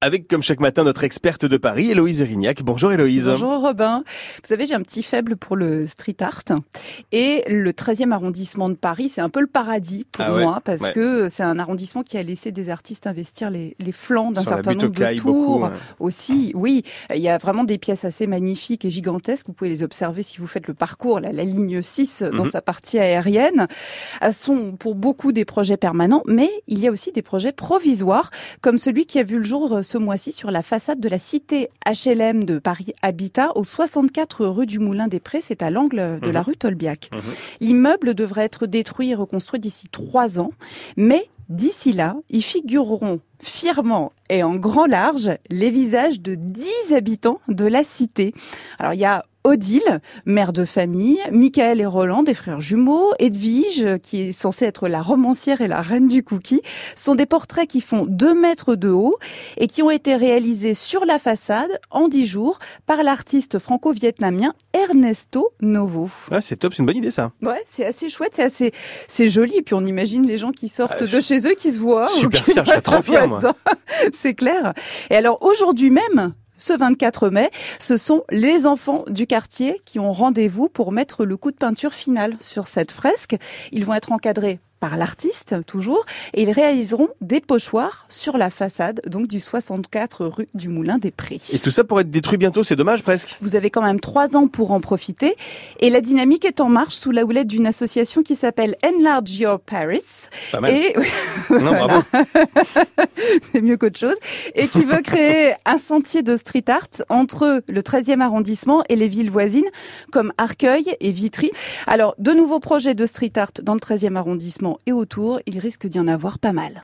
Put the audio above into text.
Avec comme chaque matin notre experte de Paris, Héloïse Erignac. Bonjour Héloïse. Bonjour Robin. Vous savez, j'ai un petit faible pour le street art. Et le 13e arrondissement de Paris, c'est un peu le paradis pour Ah ouais, moi, parce ouais. que c'est un arrondissement qui a laissé des artistes investir les, les flancs d'un certain nombre de tours. beaucoup. Aussi, oui, il y a vraiment des pièces assez magnifiques et gigantesques. Vous pouvez les observer si vous faites le parcours, la, la ligne 6 dans Mhm. sa partie aérienne. Elles sont pour beaucoup des projets permanents, mais il y a aussi des projets provisoires, comme celui qui a vu le jour euh, ce mois-ci sur la façade de la cité HLM de Paris Habitat, au 64 rue du Moulin des Prés. C'est à l'angle de la Mhm. rue Tolbiac. Mhm. L'immeuble devrait être détruit et reconstruit d'ici trois ans, mais d'ici là, y figureront fièrement et en grand large les visages de 10 habitants de la cité. Alors il y a Odile, mère de famille, Michael et Roland, des frères jumeaux, Edwige, qui est censée être la romancière et la reine du cookie, sont des portraits qui font 2 mètres de haut et qui ont été réalisés sur la façade en 10 jours par l'artiste franco-vietnamien Ernesto Novo. Ah, c'est top, c'est une bonne idée ça. Ouais, c'est assez chouette, c'est assez, c'est joli. Et puis on imagine les gens qui sortent de chez eux, qui se voient. super ou qui fier, je serais trop fier, c'est clair. Et alors aujourd'hui même. Ce 24 mai, ce sont les enfants du quartier qui ont rendez-vous pour mettre le coup de peinture final sur cette fresque. Ils vont être encadrés par l'artiste, toujours, et ils réaliseront des pochoirs sur la façade, donc du 64 rue du Moulin des Prés. Et tout ça pour être détruit bientôt, c'est dommage presque. Vous avez quand même trois ans pour en profiter. Et la dynamique est en marche sous la houlette d'une association qui s'appelle Enlarge Your Paris. Pas mal. Et Non, bravo. c'est mieux qu'autre chose. Et qui veut créer un sentier de street art entre le 13e arrondissement et les villes voisines, comme Arcueil et Vitry. Alors, de nouveaux projets de street art dans le 13e arrondissement et autour, il risque d'y en avoir pas mal.